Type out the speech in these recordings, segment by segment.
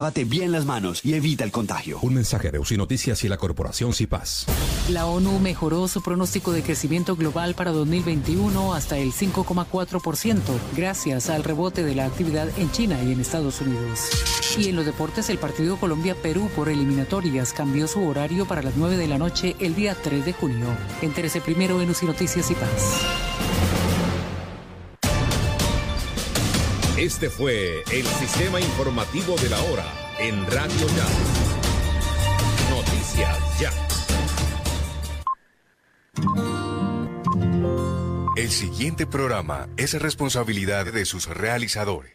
Lávate bien las manos y evita el contagio. Un mensaje de UCI Noticias y la Corporación CIPAS. La ONU mejoró su pronóstico de crecimiento global para 2021 hasta el 5,4% gracias al rebote de la actividad en China y en Estados Unidos. Y en los deportes, el partido Colombia-Perú por eliminatorias cambió su horario para las 9 de la noche el día 3 de junio. Entérese primero en UCI Noticias y Paz. Este fue el sistema informativo de la hora en Radio Ya. Noticias Ya. El siguiente programa es responsabilidad de sus realizadores.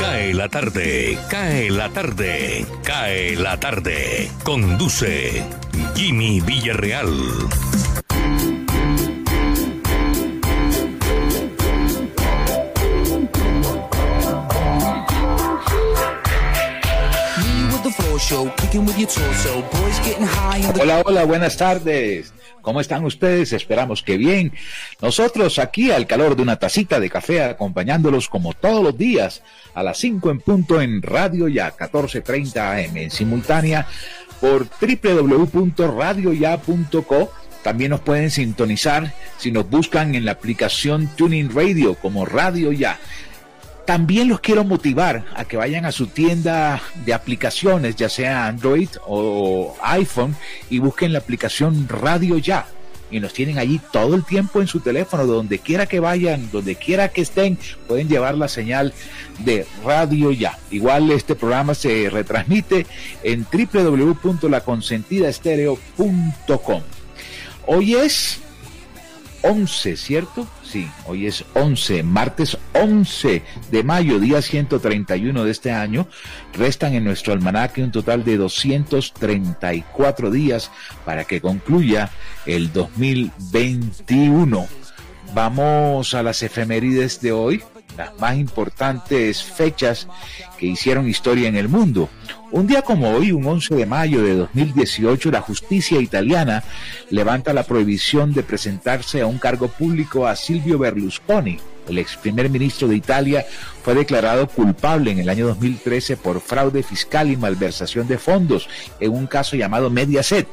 Cae la tarde, cae la tarde, cae la tarde. Conduce Jimmy Villarreal. Hola, hola, buenas tardes. ¿Cómo están ustedes? Esperamos que bien. Nosotros aquí al calor de una tacita de café acompañándolos como todos los días a las 5 en punto en Radio Ya 1430 AM en simultánea por www.radioya.co. También nos pueden sintonizar si nos buscan en la aplicación Tuning Radio como Radio Ya. También los quiero motivar a que vayan a su tienda de aplicaciones, ya sea Android o iPhone, y busquen la aplicación Radio Ya. Y nos tienen allí todo el tiempo en su teléfono, donde quiera que vayan, donde quiera que estén, pueden llevar la señal de Radio Ya. Igual este programa se retransmite en www.laconsentidaestereo.com. Hoy es 11, ¿cierto? Sí, hoy es 11, martes 11 de mayo, día 131 de este año. Restan en nuestro almanaque un total de 234 días para que concluya el 2021. Vamos a las efemérides de hoy, las más importantes fechas que hicieron historia en el mundo. Un día como hoy, un 11 de mayo de 2018, la justicia italiana levanta la prohibición de presentarse a un cargo público a Silvio Berlusconi. El ex primer ministro de Italia fue declarado culpable en el año 2013 por fraude fiscal y malversación de fondos en un caso llamado Mediaset,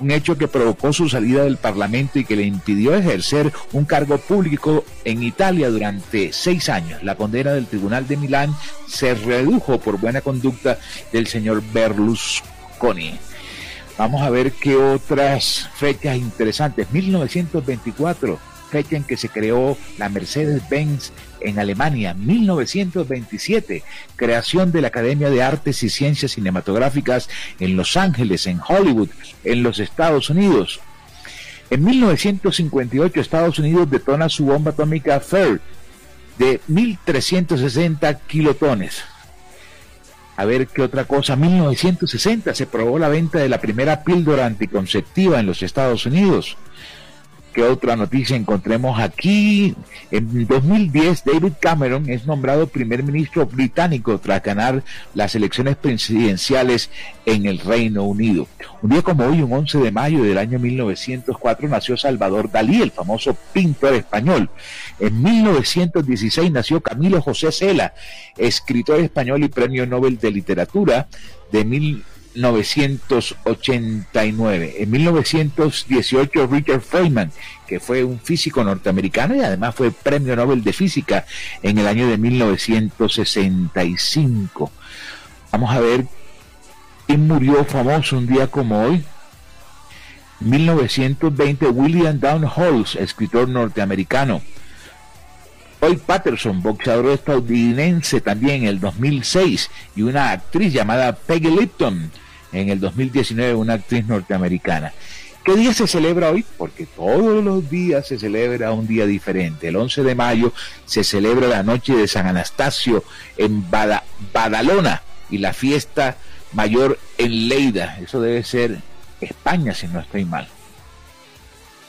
un hecho que provocó su salida del Parlamento y que le impidió ejercer un cargo público en Italia durante seis años. La condena del Tribunal de Milán se redujo por buena conducta del señor Berlusconi. Vamos a ver qué otras fechas interesantes. 1924, fecha en que se creó la Mercedes-Benz en Alemania. 1927, creación de la Academia de Artes y Ciencias Cinematográficas en Los Ángeles, en Hollywood, en los Estados Unidos. En 1958, Estados Unidos detona su bomba atómica FAIR de 1.360 kilotones. A ver qué otra cosa. 1960 se probó la venta de la primera píldora anticonceptiva en los Estados Unidos. ¿Qué otra noticia encontremos aquí? En 2010, David Cameron es nombrado primer ministro británico tras ganar las elecciones presidenciales en el Reino Unido. Un día como hoy, un 11 de mayo del año 1904, nació Salvador Dalí, el famoso pintor español. En 1916 nació Camilo José Cela, escritor español y premio Nobel de Literatura de 1989. En 1918 Richard Feynman, que fue un físico norteamericano y además fue premio Nobel de Física en el año de 1965. Vamos a ver quién murió famoso un día como hoy. 1920 William Down Halls, escritor norteamericano. Hoy Patterson, boxeador estadounidense también en el 2006, y una actriz llamada Peggy Lipton, en el 2019 una actriz norteamericana. ¿Qué día se celebra hoy? Porque todos los días se celebra un día diferente. El 11 de mayo se celebra la noche de San Anastasio en Badalona y la fiesta mayor en Leida. Eso debe ser España, si no estoy mal.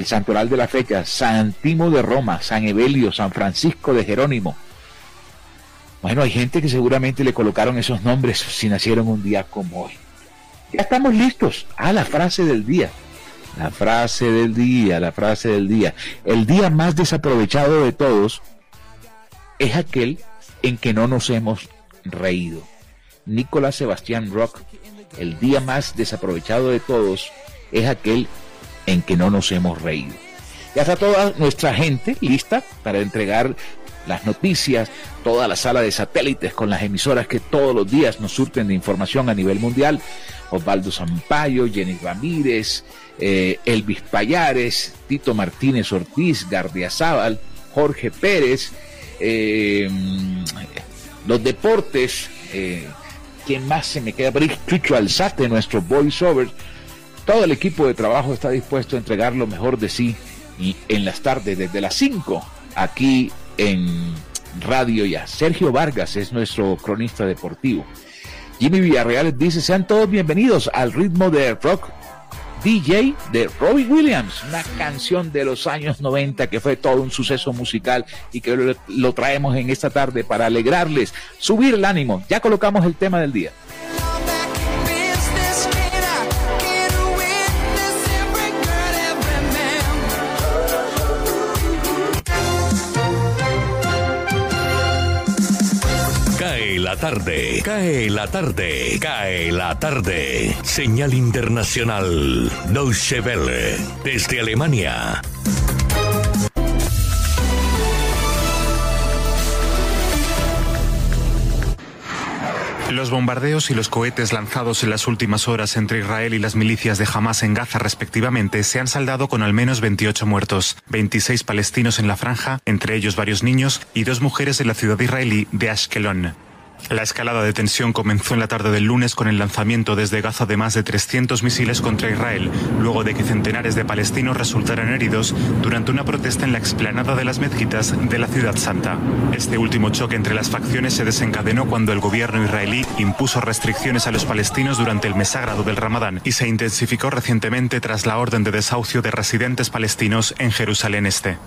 Santoral de la fecha, San Timo de Roma, San Evelio, San Francisco de Jerónimo. Bueno, hay gente que seguramente le colocaron esos nombres si nacieron un día como hoy. Ya estamos listos. a la frase del día. La frase del día, la frase del día. El día más desaprovechado de todos es aquel en que no nos hemos reído. Nicolás Sebastián Rock, el día más desaprovechado de todos es aquel en que no nos hemos reído. Ya está toda nuestra gente lista para entregar las noticias, toda la sala de satélites con las emisoras que todos los días nos surten de información a nivel mundial. Osvaldo Zampayo, Jenny Ramírez, eh, Elvis Payares, Tito Martínez Ortiz, Gardia Zaval, Jorge Pérez, eh, los deportes, eh, ¿quién más se me queda? Chucho Alzate, nuestro voiceover. Todo el equipo de trabajo está dispuesto a entregar lo mejor de sí y en las tardes desde las 5 aquí en Radio Ya. Sergio Vargas es nuestro cronista deportivo. Jimmy Villarreal dice, sean todos bienvenidos al ritmo de rock DJ de Robbie Williams, una canción de los años 90 que fue todo un suceso musical y que lo, lo traemos en esta tarde para alegrarles, subir el ánimo. Ya colocamos el tema del día. La tarde, cae la tarde, cae la tarde. Señal internacional, Deutsche Welle, desde Alemania. Los bombardeos y los cohetes lanzados en las últimas horas entre Israel y las milicias de Hamas en Gaza respectivamente se han saldado con al menos 28 muertos, 26 palestinos en la franja, entre ellos varios niños, y dos mujeres en la ciudad israelí de Ashkelon. La escalada de tensión comenzó en la tarde del lunes con el lanzamiento desde Gaza de más de 300 misiles contra Israel, luego de que centenares de palestinos resultaran heridos durante una protesta en la explanada de las mezquitas de la ciudad santa. Este último choque entre las facciones se desencadenó cuando el gobierno israelí impuso restricciones a los palestinos durante el mes sagrado del Ramadán y se intensificó recientemente tras la orden de desahucio de residentes palestinos en Jerusalén Este.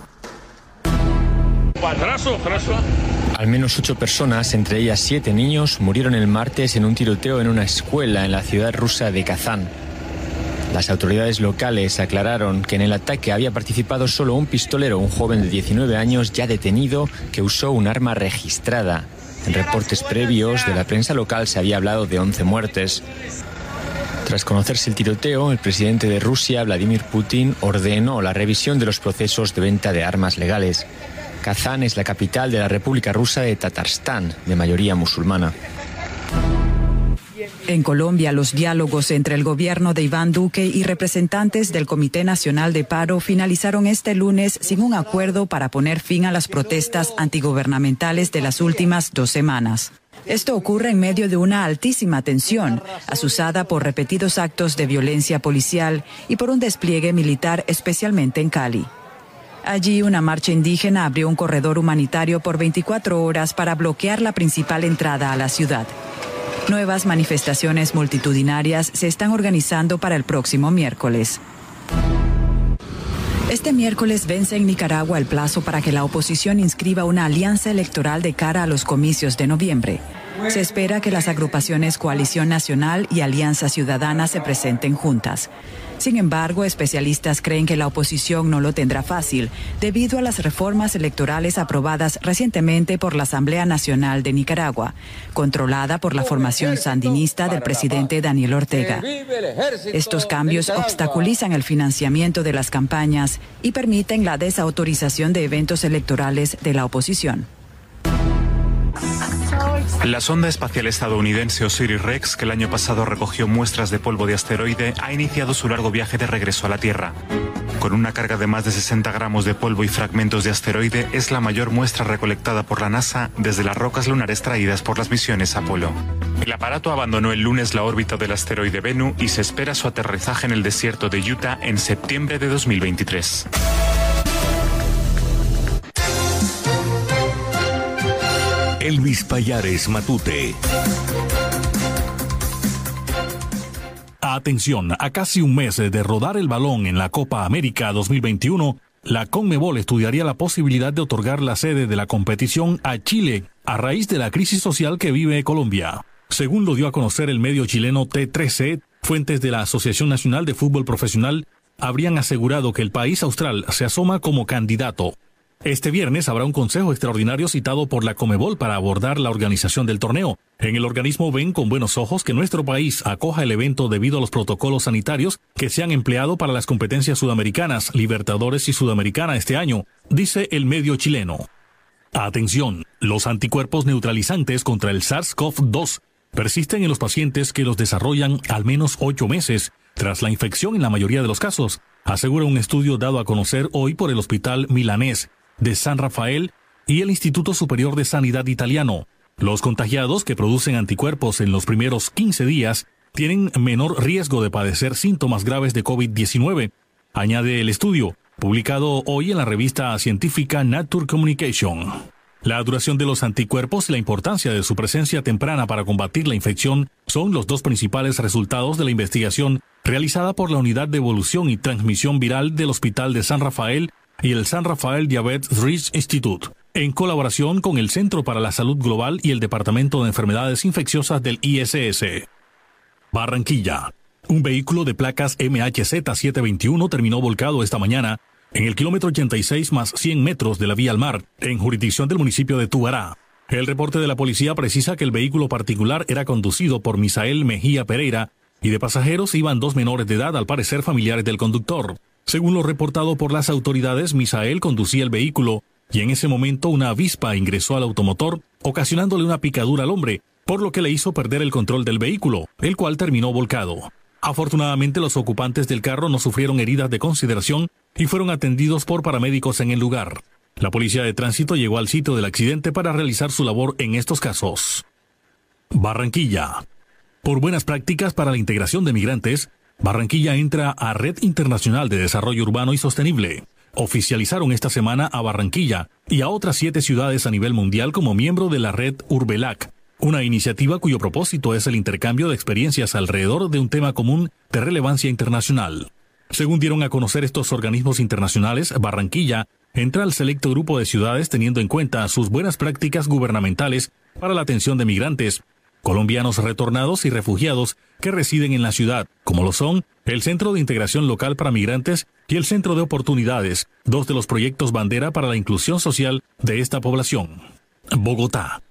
Al menos ocho personas, entre ellas siete niños, murieron el martes en un tiroteo en una escuela en la ciudad rusa de Kazán. Las autoridades locales aclararon que en el ataque había participado solo un pistolero, un joven de 19 años ya detenido que usó un arma registrada. En reportes previos de la prensa local se había hablado de 11 muertes. Tras conocerse el tiroteo, el presidente de Rusia, Vladimir Putin, ordenó la revisión de los procesos de venta de armas legales. Kazán es la capital de la República Rusa de Tatarstán, de mayoría musulmana. En Colombia, los diálogos entre el gobierno de Iván Duque y representantes del Comité Nacional de Paro finalizaron este lunes sin un acuerdo para poner fin a las protestas antigubernamentales de las últimas dos semanas. Esto ocurre en medio de una altísima tensión, asusada por repetidos actos de violencia policial y por un despliegue militar, especialmente en Cali. Allí una marcha indígena abrió un corredor humanitario por 24 horas para bloquear la principal entrada a la ciudad. Nuevas manifestaciones multitudinarias se están organizando para el próximo miércoles. Este miércoles vence en Nicaragua el plazo para que la oposición inscriba una alianza electoral de cara a los comicios de noviembre. Se espera que las agrupaciones Coalición Nacional y Alianza Ciudadana se presenten juntas. Sin embargo, especialistas creen que la oposición no lo tendrá fácil debido a las reformas electorales aprobadas recientemente por la Asamblea Nacional de Nicaragua, controlada por la formación sandinista del presidente Daniel Ortega. Estos cambios obstaculizan el financiamiento de las campañas y permiten la desautorización de eventos electorales de la oposición. La sonda espacial estadounidense Osiris-Rex, que el año pasado recogió muestras de polvo de asteroide, ha iniciado su largo viaje de regreso a la Tierra. Con una carga de más de 60 gramos de polvo y fragmentos de asteroide, es la mayor muestra recolectada por la NASA desde las rocas lunares traídas por las misiones Apolo. El aparato abandonó el lunes la órbita del asteroide Bennu y se espera su aterrizaje en el desierto de Utah en septiembre de 2023. Elvis Payares Matute. Atención, a casi un mes de rodar el balón en la Copa América 2021, la Conmebol estudiaría la posibilidad de otorgar la sede de la competición a Chile a raíz de la crisis social que vive Colombia. Según lo dio a conocer el medio chileno T13, fuentes de la Asociación Nacional de Fútbol Profesional habrían asegurado que el país austral se asoma como candidato. Este viernes habrá un consejo extraordinario citado por la Comebol para abordar la organización del torneo. En el organismo ven con buenos ojos que nuestro país acoja el evento debido a los protocolos sanitarios que se han empleado para las competencias sudamericanas, Libertadores y Sudamericana este año, dice el medio chileno. Atención, los anticuerpos neutralizantes contra el SARS-CoV-2 persisten en los pacientes que los desarrollan al menos ocho meses tras la infección en la mayoría de los casos, asegura un estudio dado a conocer hoy por el Hospital Milanés de San Rafael y el Instituto Superior de Sanidad Italiano. Los contagiados que producen anticuerpos en los primeros 15 días tienen menor riesgo de padecer síntomas graves de COVID-19, añade el estudio, publicado hoy en la revista científica Nature Communication. La duración de los anticuerpos y la importancia de su presencia temprana para combatir la infección son los dos principales resultados de la investigación realizada por la Unidad de Evolución y Transmisión Viral del Hospital de San Rafael y el San Rafael Diabetes Research Institute, en colaboración con el Centro para la Salud Global y el Departamento de Enfermedades Infecciosas del ISS. Barranquilla. Un vehículo de placas MHZ721 terminó volcado esta mañana en el kilómetro 86 más 100 metros de la vía al mar, en jurisdicción del municipio de Tubará. El reporte de la policía precisa que el vehículo particular era conducido por Misael Mejía Pereira y de pasajeros iban dos menores de edad, al parecer familiares del conductor. Según lo reportado por las autoridades, Misael conducía el vehículo y en ese momento una avispa ingresó al automotor, ocasionándole una picadura al hombre, por lo que le hizo perder el control del vehículo, el cual terminó volcado. Afortunadamente los ocupantes del carro no sufrieron heridas de consideración y fueron atendidos por paramédicos en el lugar. La policía de tránsito llegó al sitio del accidente para realizar su labor en estos casos. Barranquilla. Por buenas prácticas para la integración de migrantes, Barranquilla entra a Red Internacional de Desarrollo Urbano y Sostenible. Oficializaron esta semana a Barranquilla y a otras siete ciudades a nivel mundial como miembro de la red Urbelac, una iniciativa cuyo propósito es el intercambio de experiencias alrededor de un tema común de relevancia internacional. Según dieron a conocer estos organismos internacionales, Barranquilla entra al selecto grupo de ciudades teniendo en cuenta sus buenas prácticas gubernamentales para la atención de migrantes, colombianos retornados y refugiados que residen en la ciudad, como lo son el Centro de Integración Local para Migrantes y el Centro de Oportunidades, dos de los proyectos bandera para la inclusión social de esta población. Bogotá.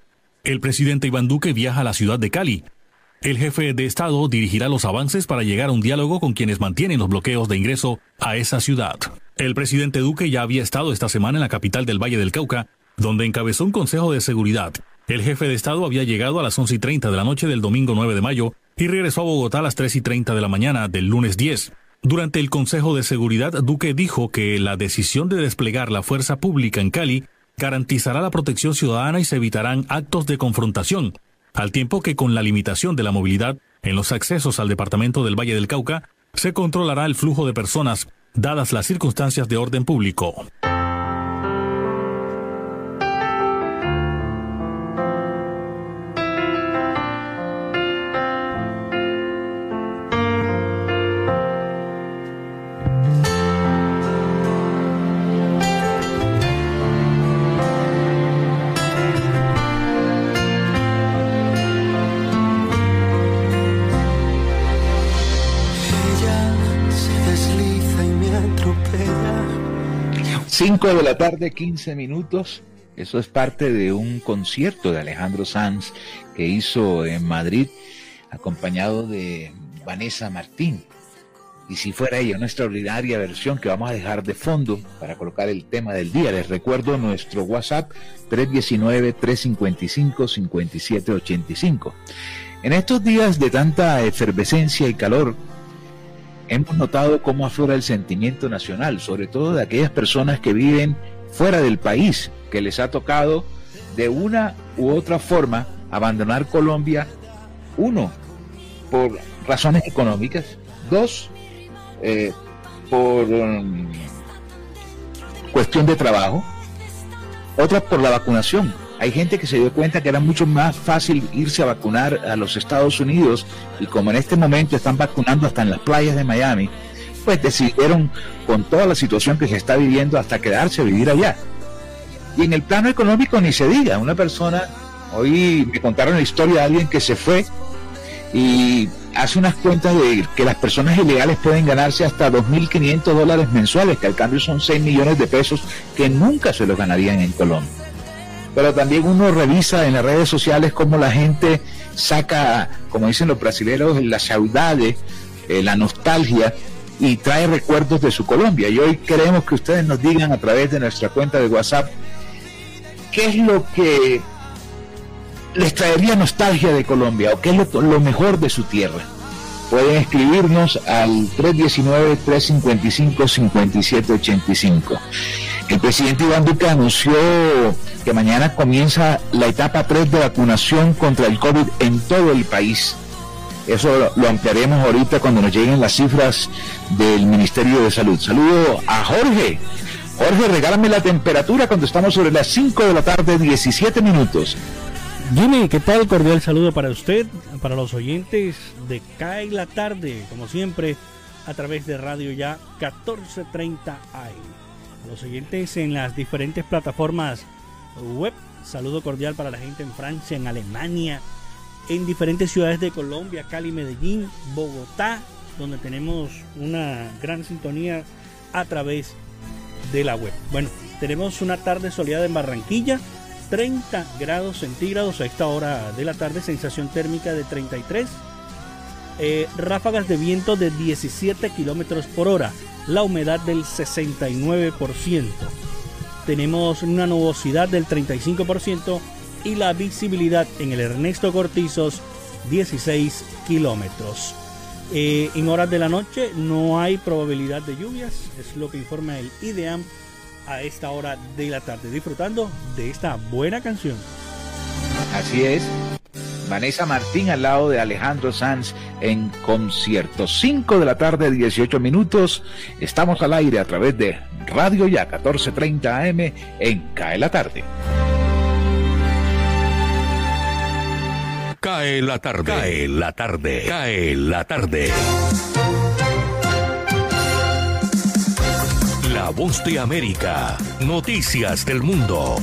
El presidente Iván Duque viaja a la ciudad de Cali. El jefe de Estado dirigirá los avances para llegar a un diálogo con quienes mantienen los bloqueos de ingreso a esa ciudad. El presidente Duque ya había estado esta semana en la capital del Valle del Cauca, donde encabezó un consejo de seguridad el jefe de Estado había llegado a las 11 y 30 de la noche del domingo 9 de mayo y regresó a Bogotá a las 3 y 30 de la mañana del lunes 10. Durante el Consejo de Seguridad, Duque dijo que la decisión de desplegar la fuerza pública en Cali garantizará la protección ciudadana y se evitarán actos de confrontación, al tiempo que con la limitación de la movilidad en los accesos al departamento del Valle del Cauca, se controlará el flujo de personas, dadas las circunstancias de orden público. De la tarde, 15 minutos. Eso es parte de un concierto de Alejandro Sanz que hizo en Madrid, acompañado de Vanessa Martín. Y si fuera ella, una extraordinaria versión que vamos a dejar de fondo para colocar el tema del día. Les recuerdo nuestro WhatsApp 319-355-5785. En estos días de tanta efervescencia y calor, hemos notado cómo aflora el sentimiento nacional, sobre todo de aquellas personas que viven fuera del país, que les ha tocado de una u otra forma abandonar Colombia Uno, por razones económicas. Dos, eh, por um, cuestión de trabajo. Otra por la vacunación. Hay gente que se dio cuenta que era mucho más fácil irse a vacunar a los Estados Unidos y como en este momento están vacunando hasta en las playas de Miami, pues decidieron con toda la situación que se está viviendo hasta quedarse a vivir allá. Y en el plano económico ni se diga, una persona, hoy me contaron la historia de alguien que se fue y hace unas cuentas de que las personas ilegales pueden ganarse hasta 2.500 dólares mensuales, que al cambio son 6 millones de pesos que nunca se los ganarían en Colombia. Pero también uno revisa en las redes sociales cómo la gente saca, como dicen los brasileños, la saudade, eh, la nostalgia y trae recuerdos de su Colombia. Y hoy queremos que ustedes nos digan a través de nuestra cuenta de WhatsApp qué es lo que les traería nostalgia de Colombia o qué es lo, mejor de su tierra. Pueden escribirnos al 319-355-5785. El presidente Iván Duque anunció que mañana comienza la etapa 3 de vacunación contra el COVID en todo el país. Eso lo ampliaremos ahorita cuando nos lleguen las cifras del Ministerio de Salud. Saludo a Jorge. Jorge, regálame la temperatura cuando estamos sobre las 5 de la tarde, 17 minutos. Jimmy, ¿qué tal? Cordial saludo para usted, para los oyentes de CAE la tarde, como siempre, a través de Radio Ya 1430 AM. Los oyentes en las diferentes plataformas web, saludo cordial para la gente en Francia, en Alemania, en diferentes ciudades de Colombia, Cali, Medellín, Bogotá, donde tenemos una gran sintonía a través de la web. Bueno, tenemos una tarde soleada en Barranquilla 30 grados centígrados a esta hora de la tarde, sensación térmica de 33, eh, ráfagas de viento de 17 kilómetros por hora, la humedad del 69%, tenemos una nubosidad del 35% y la visibilidad en el Ernesto Cortizos 16 kilómetros. Eh, en horas de la noche no hay probabilidad de lluvias, es lo que informa el IDEAM a esta hora de la tarde, disfrutando de esta buena canción. Así es. Vanessa Martín al lado de Alejandro Sanz en concierto. 5 de la tarde, 18 minutos. Estamos al aire a través de Radio Ya 1430 AM en Cae la tarde. Cae la tarde. Cae la tarde. Cae la tarde. La voz de América. Noticias del mundo.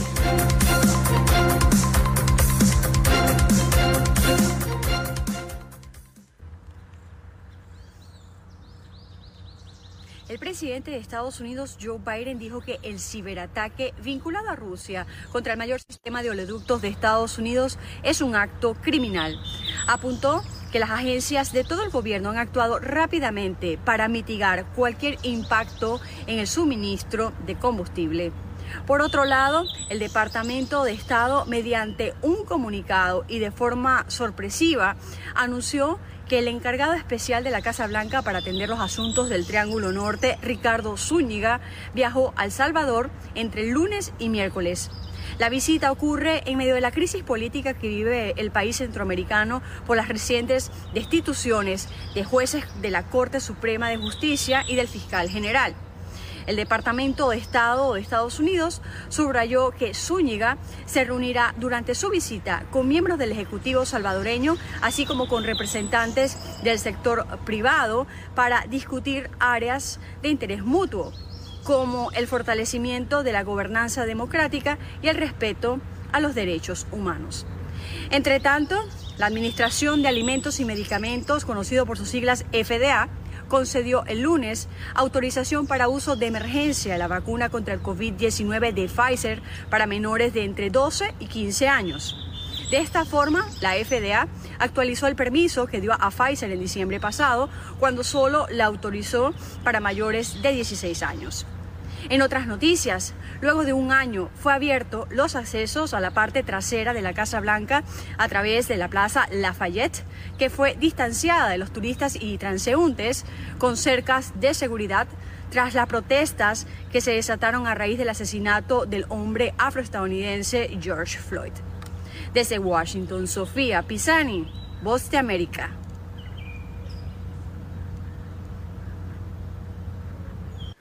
El presidente de Estados Unidos, Joe Biden, dijo que el ciberataque vinculado a Rusia contra el mayor sistema de oleoductos de Estados Unidos es un acto criminal. Apuntó que las agencias de todo el gobierno han actuado rápidamente para mitigar cualquier impacto en el suministro de combustible. Por otro lado, el Departamento de Estado, mediante un comunicado y de forma sorpresiva, anunció que el encargado especial de la Casa Blanca para atender los asuntos del Triángulo Norte, Ricardo Zúñiga, viajó a El Salvador entre lunes y miércoles. La visita ocurre en medio de la crisis política que vive el país centroamericano por las recientes destituciones de jueces de la Corte Suprema de Justicia y del fiscal general. El Departamento de Estado de Estados Unidos subrayó que Zúñiga se reunirá durante su visita con miembros del Ejecutivo salvadoreño, así como con representantes del sector privado, para discutir áreas de interés mutuo como el fortalecimiento de la gobernanza democrática y el respeto a los derechos humanos. Entre tanto, la Administración de Alimentos y Medicamentos, conocido por sus siglas FDA, concedió el lunes autorización para uso de emergencia de la vacuna contra el COVID-19 de Pfizer para menores de entre 12 y 15 años. De esta forma, la FDA actualizó el permiso que dio a Pfizer en diciembre pasado, cuando solo la autorizó para mayores de 16 años. En otras noticias, luego de un año fue abierto los accesos a la parte trasera de la Casa Blanca a través de la Plaza Lafayette, que fue distanciada de los turistas y transeúntes con cercas de seguridad tras las protestas que se desataron a raíz del asesinato del hombre afroestadounidense George Floyd. Desde Washington, Sofía Pisani, Voz de América.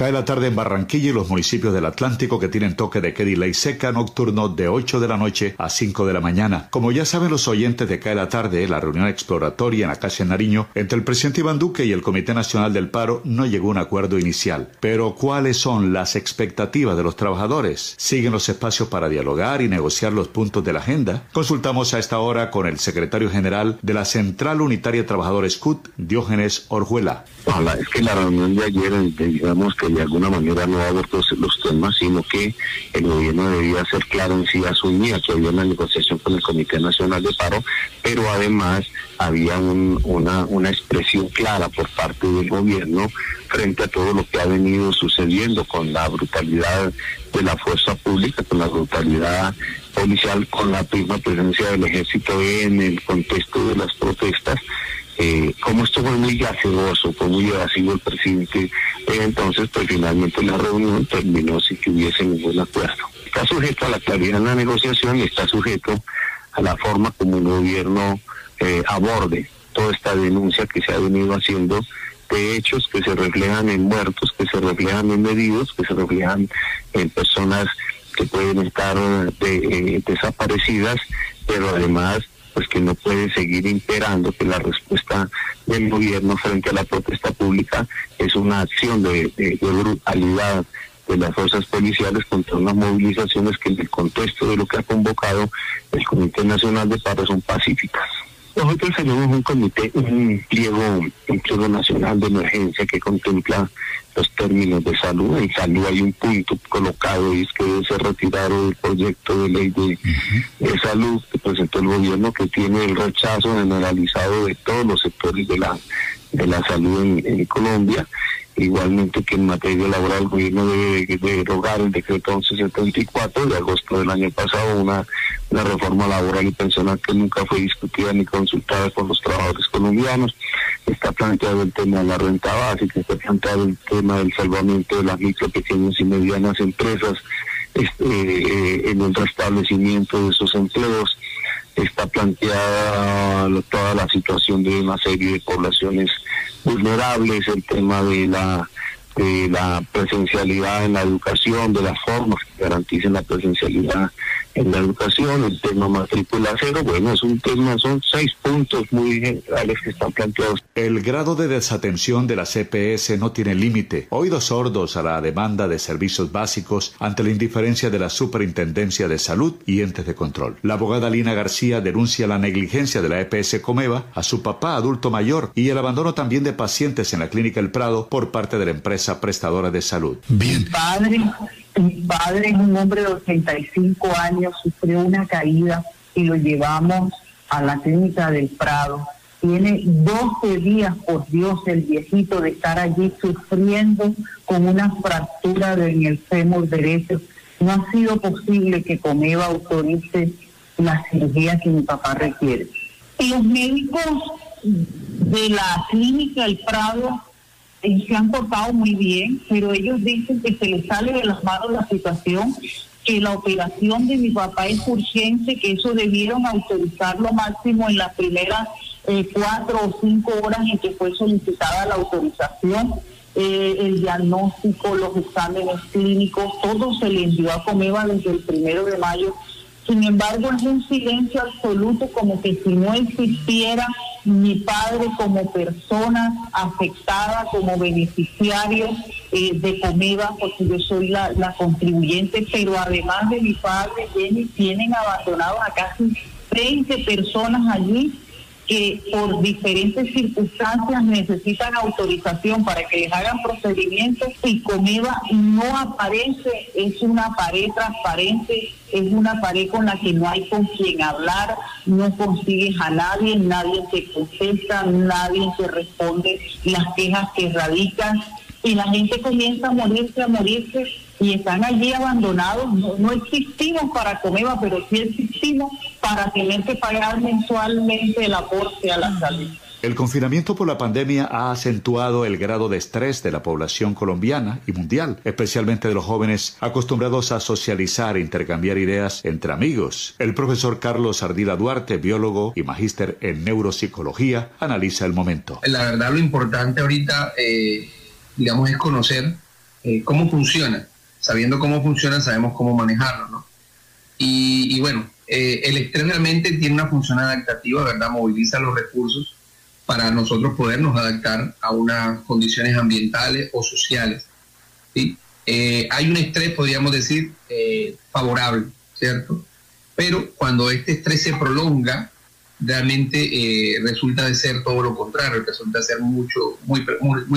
Cae la tarde en Barranquilla y los municipios del Atlántico que tienen toque de queda y ley seca nocturno de 8 de la noche a 5 de la mañana. Como ya saben los oyentes de Cae la tarde, la reunión exploratoria en la Casa Nariño entre el presidente Iván Duque y el Comité Nacional del Paro no llegó a un acuerdo inicial. Pero ¿cuáles son las expectativas de los trabajadores? ¿Siguen los espacios para dialogar y negociar los puntos de la agenda? Consultamos a esta hora con el secretario general de la Central Unitaria de Trabajadores CUT, Diógenes Orjuela. es que la reunión de ayer, digamos que de alguna manera no abordó los temas, sino que el gobierno debía ser claro en sí asumía que había una negociación con el Comité Nacional de Paro, pero además había una, una expresión clara por parte del gobierno frente a todo lo que ha venido sucediendo con la brutalidad de la fuerza pública, con la brutalidad policial, con la misma presencia del ejército en el contexto de las protestas eh, como esto fue muy gaseoso, fue muy evasivo el presidente, eh, entonces pues finalmente la reunión terminó sin que hubiese ningún acuerdo. Está sujeto a la claridad en la negociación y está sujeto a la forma como el gobierno eh, aborde toda esta denuncia que se ha venido haciendo de hechos que se reflejan en muertos, que se reflejan en heridos, que se reflejan en personas que pueden estar desaparecidas, pero además pues que no puede seguir imperando que la respuesta del gobierno frente a la protesta pública es una acción de, brutalidad de las fuerzas policiales contra unas movilizaciones que en el contexto de lo que ha convocado el Comité Nacional de Paro son pacíficas. Nosotros tenemos un comité, un pliego, un pliego nacional de emergencia que contempla los términos de salud. En salud hay un punto colocado y es que debe ser retirado el proyecto de ley de, salud que presentó el gobierno que tiene el rechazo generalizado de todos los sectores de la de la salud en Colombia Igualmente que en materia laboral el gobierno debe derogar el decreto 1174 de agosto del año pasado, una, reforma laboral y pensional que nunca fue discutida ni consultada con los trabajadores colombianos. Está planteado el tema de la renta básica, está planteado el tema del salvamento de las micro, pequeñas y medianas empresas este, eh, en el restablecimiento de esos empleos está planteada toda la situación de una serie de poblaciones vulnerables, el tema de la de la presencialidad en la educación, de las formas que garanticen la presencialidad en la educación, el tema matrícula cero, bueno, es un tema, son seis puntos muy generales que están planteados. El grado de desatención de la CPS no tiene límite. Oídos sordos a la demanda de servicios básicos ante la indiferencia de la Superintendencia de Salud y entes de control. La abogada Lina García denuncia la negligencia de la EPS Comeva a su papá adulto mayor y el abandono también de pacientes en la clínica El Prado por parte de la empresa prestadora de salud. Bien. Padre mi padre es un hombre de 85 años, sufrió una caída y lo llevamos a la clínica del Prado. Tiene 12 días, por Dios, el viejito de estar allí sufriendo con una fractura en el fémur derecho. No ha sido posible que Comeva autorice la cirugía que mi papá requiere. Los médicos de la clínica del Prado se han portado muy bien, pero ellos dicen que se les sale de las manos la situación, que la operación de mi papá es urgente, que eso debieron autorizarlo máximo en las primeras eh, cuatro o cinco horas en que fue solicitada la autorización. Eh, el diagnóstico, los exámenes clínicos, todo se le envió a Comeva desde el primero de mayo. Sin embargo, es un silencio absoluto, como que si no existiera mi padre como persona afectada, como beneficiario eh, de Comeva, porque yo soy la, contribuyente, pero además de mi padre, Jenny, tienen abandonados a casi 20 personas allí que por diferentes circunstancias necesitan autorización para que les hagan procedimientos y Comeva no aparece, es una pared transparente, es una pared con la que no hay con quien hablar, no consigues a nadie, nadie te contesta, nadie te responde las quejas que radican y la gente comienza a morirse, a morirse y están allí abandonados. No, existimos para Comeva, pero sí existimos para tener que pagar mensualmente el aporte a la salud. El confinamiento por la pandemia ha acentuado el grado de estrés de la población colombiana y mundial, especialmente de los jóvenes acostumbrados a socializar e intercambiar ideas entre amigos. El profesor Carlos Ardila Duarte, biólogo y magíster en neuropsicología, analiza el momento. La verdad, lo importante ahorita, eh, digamos, es conocer eh, cómo funciona. Sabiendo cómo funciona, sabemos cómo manejarlo, ¿no? Y, bueno, eh, el estrés realmente tiene una función adaptativa, ¿verdad? Moviliza los recursos para nosotros podernos adaptar a unas condiciones ambientales o sociales. ¿sí? Eh, hay un estrés, podríamos decir, eh, favorable, ¿cierto? Pero cuando este estrés se prolonga, realmente eh, resulta de ser todo lo contrario, resulta ser mucho, muy,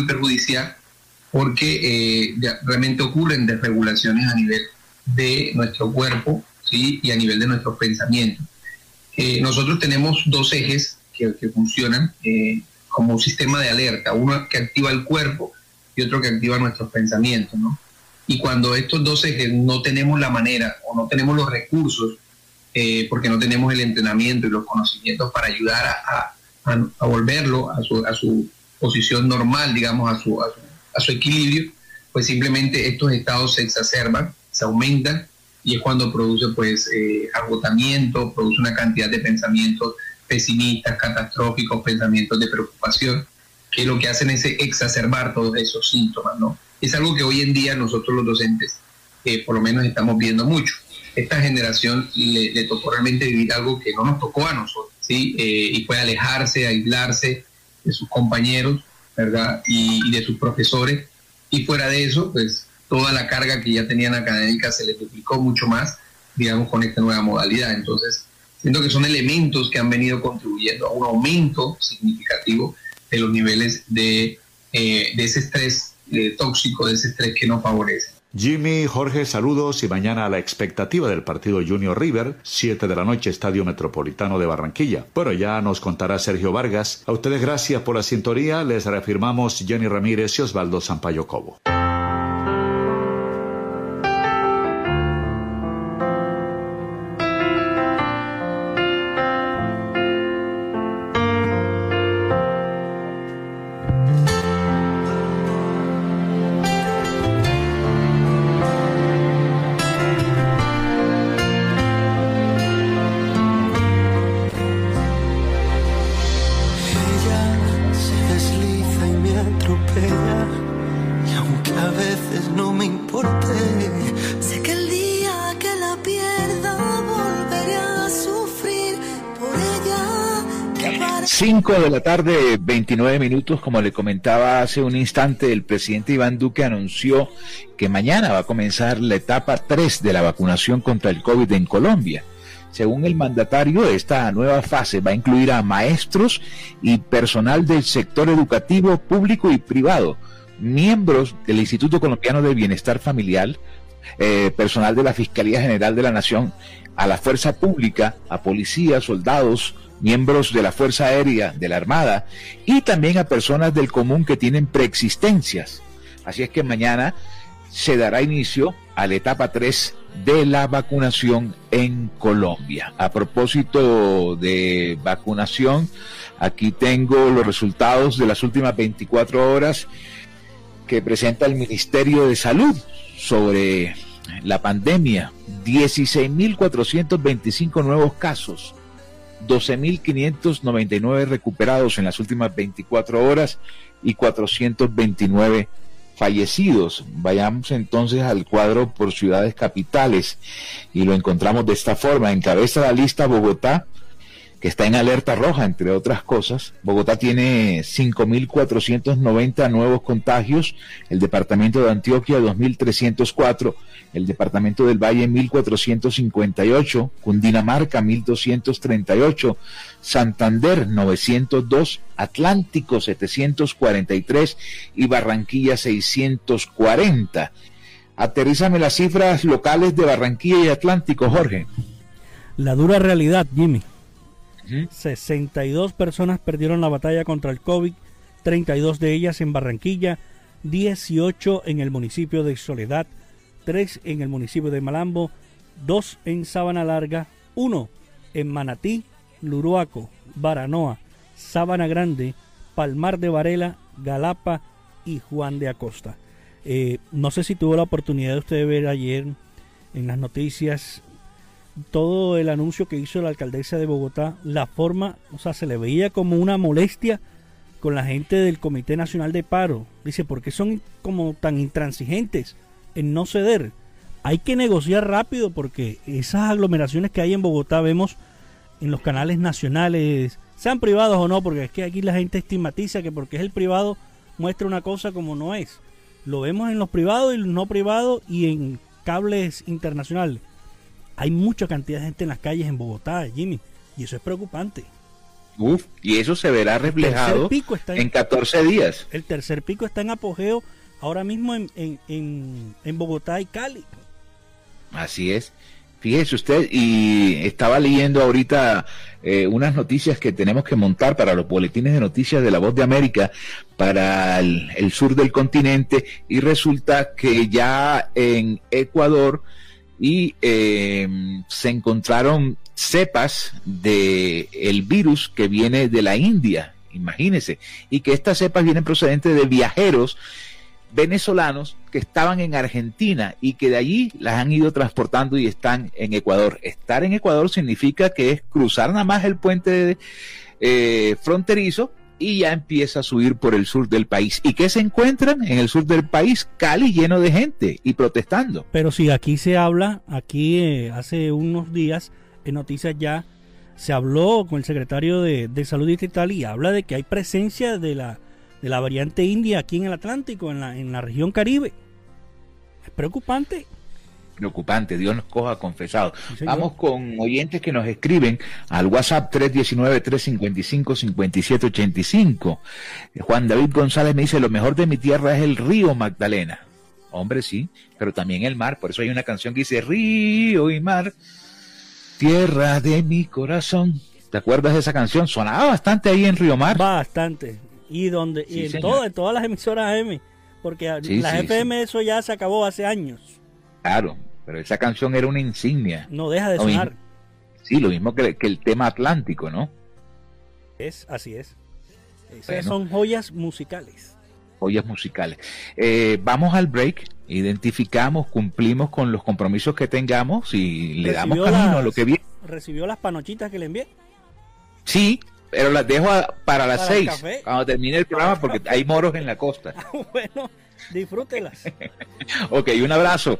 perjudicial, porque realmente ocurren desregulaciones a nivel de nuestro cuerpo ¿sí? y a nivel de nuestros pensamientos. nosotros tenemos dos ejes que, funcionan eh, como un sistema de alerta, uno que activa el cuerpo y otro que activa nuestros pensamientos, ¿no? Y cuando estos dos ejes no tenemos la manera o no tenemos los recursos, eh, porque no tenemos el entrenamiento y los conocimientos para ayudar a, a, volverlo a su, a su, posición normal, digamos, a su, a su, equilibrio, pues simplemente estos estados se exacerban, se aumentan y es cuando produce pues eh, agotamiento, produce una cantidad de pensamientos pesimistas, catastróficos, pensamientos de preocupación, que lo que hacen es exacerbar todos esos síntomas, ¿no? Es algo que hoy en día nosotros los docentes, eh, por lo menos estamos viendo mucho. Esta generación le, tocó realmente vivir algo que no nos tocó a nosotros, ¿sí? Eh, y fue alejarse, aislarse de sus compañeros, ¿verdad? Y, de sus profesores. Y fuera de eso, pues toda la carga que ya tenían académica se les duplicó mucho más, digamos, con esta nueva modalidad. Entonces, Siento que son elementos que han venido contribuyendo a un aumento significativo de los niveles de, eh, ese estrés eh, tóxico, de ese estrés que no favorece. Jimmy, Jorge, saludos y mañana a la expectativa del partido Junior River, 7 de la noche, Estadio Metropolitano de Barranquilla. Bueno, ya nos contará Sergio Vargas. A ustedes gracias por la sintonía. Les reafirmamos Jenny Ramírez y Osvaldo Sampaio Cobo. 29 minutos, como le comentaba hace un instante, el presidente Iván Duque anunció que mañana va a comenzar la etapa 3 de la vacunación contra el COVID en Colombia. Según el mandatario, esta nueva fase va a incluir a maestros y personal del sector educativo público y privado, miembros del Instituto Colombiano de Bienestar Familiar, eh, personal de la Fiscalía General de la Nación, a la fuerza pública, a policías, soldados, miembros de la Fuerza Aérea, de la Armada y también a personas del común que tienen preexistencias. Así es que mañana se dará inicio a la etapa 3 de la vacunación en Colombia. A propósito de vacunación, aquí tengo los resultados de las últimas 24 horas que presenta el Ministerio de Salud sobre la pandemia. 16.425 nuevos casos, 12.599 recuperados en las últimas 24 horas y 429 fallecidos. Vayamos entonces al cuadro por ciudades capitales y lo encontramos de esta forma. Encabeza la lista Bogotá que está en alerta roja, entre otras cosas. Bogotá tiene 5.490 nuevos contagios, el departamento de Antioquia 2.304, el departamento del Valle 1.458, Cundinamarca 1.238, Santander 902, Atlántico 743 y Barranquilla 640. Aterrízame las cifras locales de Barranquilla y Atlántico, Jorge. La dura realidad, Jimmy. 62 personas perdieron la batalla contra el COVID, 32 de ellas en Barranquilla, 18 en el municipio de Soledad, 3 en el municipio de Malambo, 2 en Sabana Larga, 1 en Manatí, Luruaco, Baranoa, Sabana Grande, Palmar de Varela, Galapa y Juan de Acosta. Eh, no sé si tuvo la oportunidad de usted ver ayer en las noticias todo el anuncio que hizo la alcaldesa de Bogotá, la forma, o sea, se le veía como una molestia con la gente del Comité Nacional de Paro. Dice, ¿por qué son como tan intransigentes en no ceder? Hay que negociar rápido porque esas aglomeraciones que hay en Bogotá vemos en los canales nacionales, sean privados o no, porque es que aquí la gente estigmatiza que porque es el privado muestra una cosa como no es. Lo vemos en los privados y los no privados y en cables internacionales. Hay mucha cantidad de gente en las calles en Bogotá, Jimmy, y eso es preocupante. Uf, y eso se verá reflejado en, 14 días. El tercer pico está en apogeo ahora mismo en, en, en Bogotá y Cali. Así es. Fíjese usted, y estaba leyendo ahorita eh, unas noticias que tenemos que montar para los boletines de noticias de la Voz de América para el, sur del continente y resulta que ya en Ecuador y eh, se encontraron cepas de el virus que viene de la India, imagínese, y que estas cepas vienen procedentes de viajeros venezolanos que estaban en Argentina y que de allí las han ido transportando y están en Ecuador. Estar en Ecuador significa que es cruzar nada más el puente eh, fronterizo y ya empieza a subir por el sur del país. ¿Y qué se encuentran en el sur del país? Cali lleno de gente y protestando. Pero si aquí se habla, aquí eh, hace unos días en noticias ya se habló con el secretario de, de Salud Distrital y habla de que hay presencia de la de la variante india aquí en el Atlántico, en la, en la región Caribe. Es preocupante. Preocupante, Dios nos coja confesado. Vamos con oyentes que nos escriben al WhatsApp 319-355-5785. Juan David González me dice, lo mejor de mi tierra es el río Magdalena. Hombre, sí, pero también el mar. Por eso hay una canción que dice, río y mar, tierra de mi corazón. ¿Te acuerdas de esa canción? Sonaba bastante ahí en Río Mar. Bastante y donde y en, todo, en todas las emisoras AM, porque las FM eso ya se acabó hace años. Claro, pero esa canción era una insignia. No deja de sonar. sí, lo mismo que, el tema atlántico, ¿no? Es, así es. Esas son joyas musicales. Joyas musicales. Eh, vamos al break, identificamos, cumplimos con los compromisos que tengamos y le damos camino a lo que viene. ¿Recibió las panochitas que le envié? Sí, pero las dejo para las seis, cuando termine el programa, porque hay moros en la costa. bueno, disfrútelas. ok, un abrazo.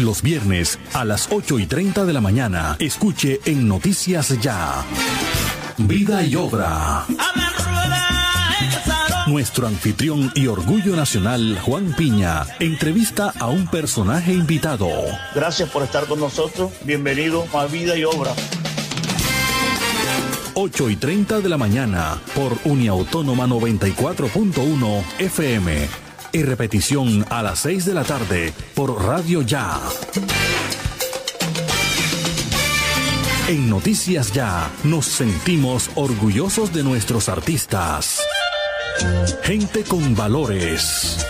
Los viernes a las 8 y 30 de la mañana, escuche en Noticias Ya Vida y obra. Nuestro anfitrión y orgullo nacional, Juan Piña, entrevista a un personaje invitado. Gracias por estar con nosotros. Bienvenido a Vida y Obra. 8 y 30 de la mañana por Uniautónoma 94.1 FM. Y repetición a las 6 de la tarde por Radio Ya. En Noticias Ya nos sentimos orgullosos de nuestros artistas. Gente con valores.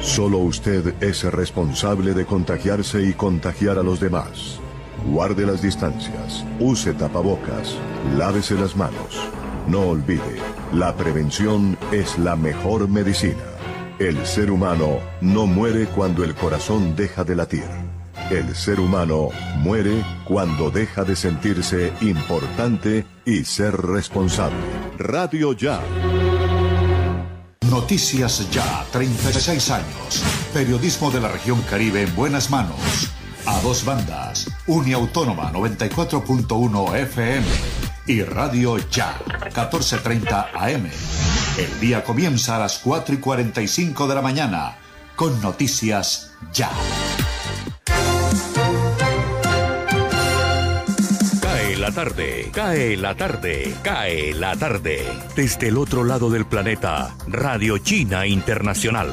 Solo usted es responsable de contagiarse y contagiar a los demás. Guarde las distancias, use tapabocas, lávese las manos. No olvide, la prevención es la mejor medicina. El ser humano no muere cuando el corazón deja de latir. El ser humano muere cuando deja de sentirse importante y ser responsable. Radio Ya. Noticias Ya, 36 años. Periodismo de la región Caribe en buenas manos. A dos bandas. Uniautónoma 94.1 FM y Radio Ya, 1430 AM. El día comienza a las 4 y 45 de la mañana con Noticias Ya. la tarde, cae la tarde, cae la tarde. Desde el otro lado del planeta, Radio China Internacional.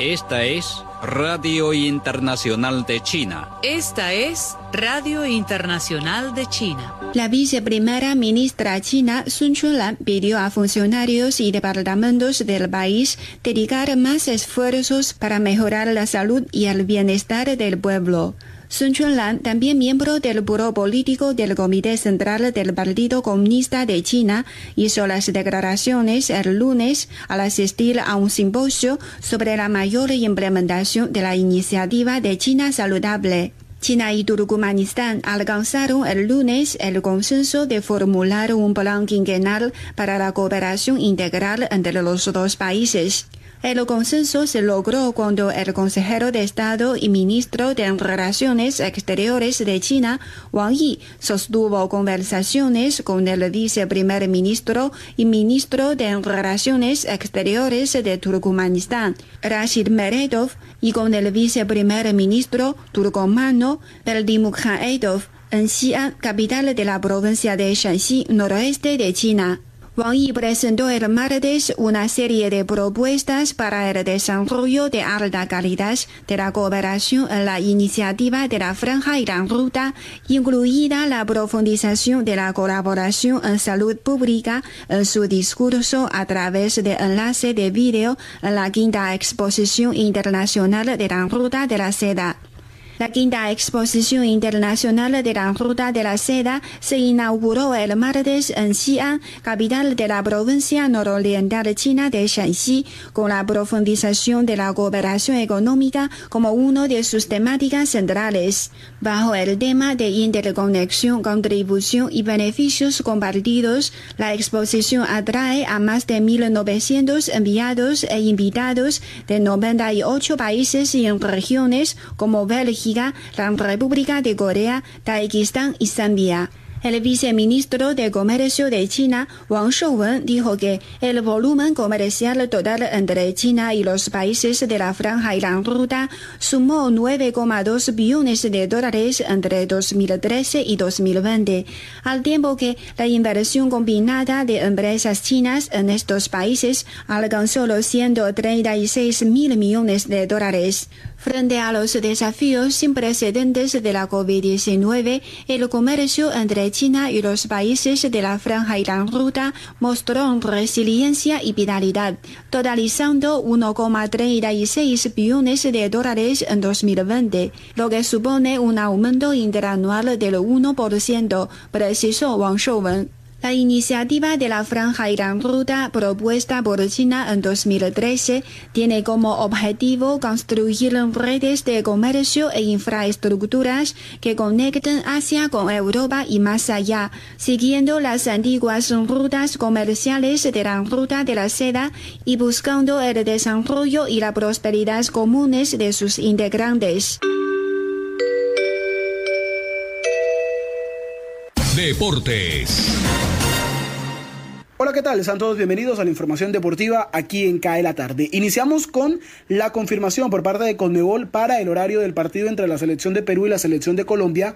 Esta es Radio Internacional de China. Esta es Radio Internacional de China. La viceprimera ministra china Sun Chunlan pidió a funcionarios y departamentos del país dedicar más esfuerzos para mejorar la salud y el bienestar del pueblo. Sun Chunlan, también miembro del Buró Político del Comité Central del Partido Comunista de China, hizo las declaraciones el lunes al asistir a un simposio sobre la mayor implementación de la iniciativa de China Saludable. China y Turkmenistán alcanzaron el lunes el consenso de formular un plan quinquenal para la cooperación integral entre los dos países. El consenso se logró cuando el consejero de Estado y ministro de Relaciones Exteriores de China, Wang Yi, sostuvo conversaciones con el viceprimer ministro y ministro de Relaciones Exteriores de Turkmenistán, Rashid Meredov, y con el viceprimer ministro turcomano, Beldimukhanedov, en Xi'an, capital de la provincia de Shanxi, noroeste de China. Wang Yi presentó el martes una serie de propuestas para el desarrollo de alta calidad de la cooperación en la iniciativa de la Franja y la Ruta, incluida la profundización de la colaboración en salud pública en su discurso a través de enlace de vídeo en la quinta exposición internacional de la Ruta de la Seda. La quinta exposición internacional de la Ruta de la Seda se inauguró el martes en Xi'an, capital de la provincia nororiental china de Shanxi, con la profundización de la cooperación económica como uno de sus temáticas centrales. Bajo el tema de interconexión, contribución y beneficios compartidos, la exposición atrae a más de 1.900 enviados e invitados de 98 países y regiones como Bélgica, la República de Corea, Tayikistán y Zambia. El viceministro de Comercio de China, Wang Shouwen, dijo que el volumen comercial total entre China y los países de la Franja y la Ruta sumó 9,2 billones de dólares entre 2013 y 2020, al tiempo que la inversión combinada de empresas chinas en estos países alcanzó los 136 mil millones de dólares. Frente a los desafíos sin precedentes de la COVID-19, el comercio entre China y los países de la Franja y la Ruta mostró resiliencia y vitalidad, totalizando 1,36 billones de dólares en 2020, lo que supone un aumento interanual del 1%, precisó Wang Shouwen. La iniciativa de la Franja la Ruta propuesta por China en 2013 tiene como objetivo construir redes de comercio e infraestructuras que conecten Asia con Europa y más allá, siguiendo las antiguas rutas comerciales de la Ruta de la Seda y buscando el desarrollo y la prosperidad comunes de sus integrantes. Deportes. Hola, ¿qué tal? Están todos bienvenidos a la información deportiva aquí en CAE la tarde. Iniciamos con la confirmación por parte de Conmebol para el horario del partido entre la selección de Perú y la selección de Colombia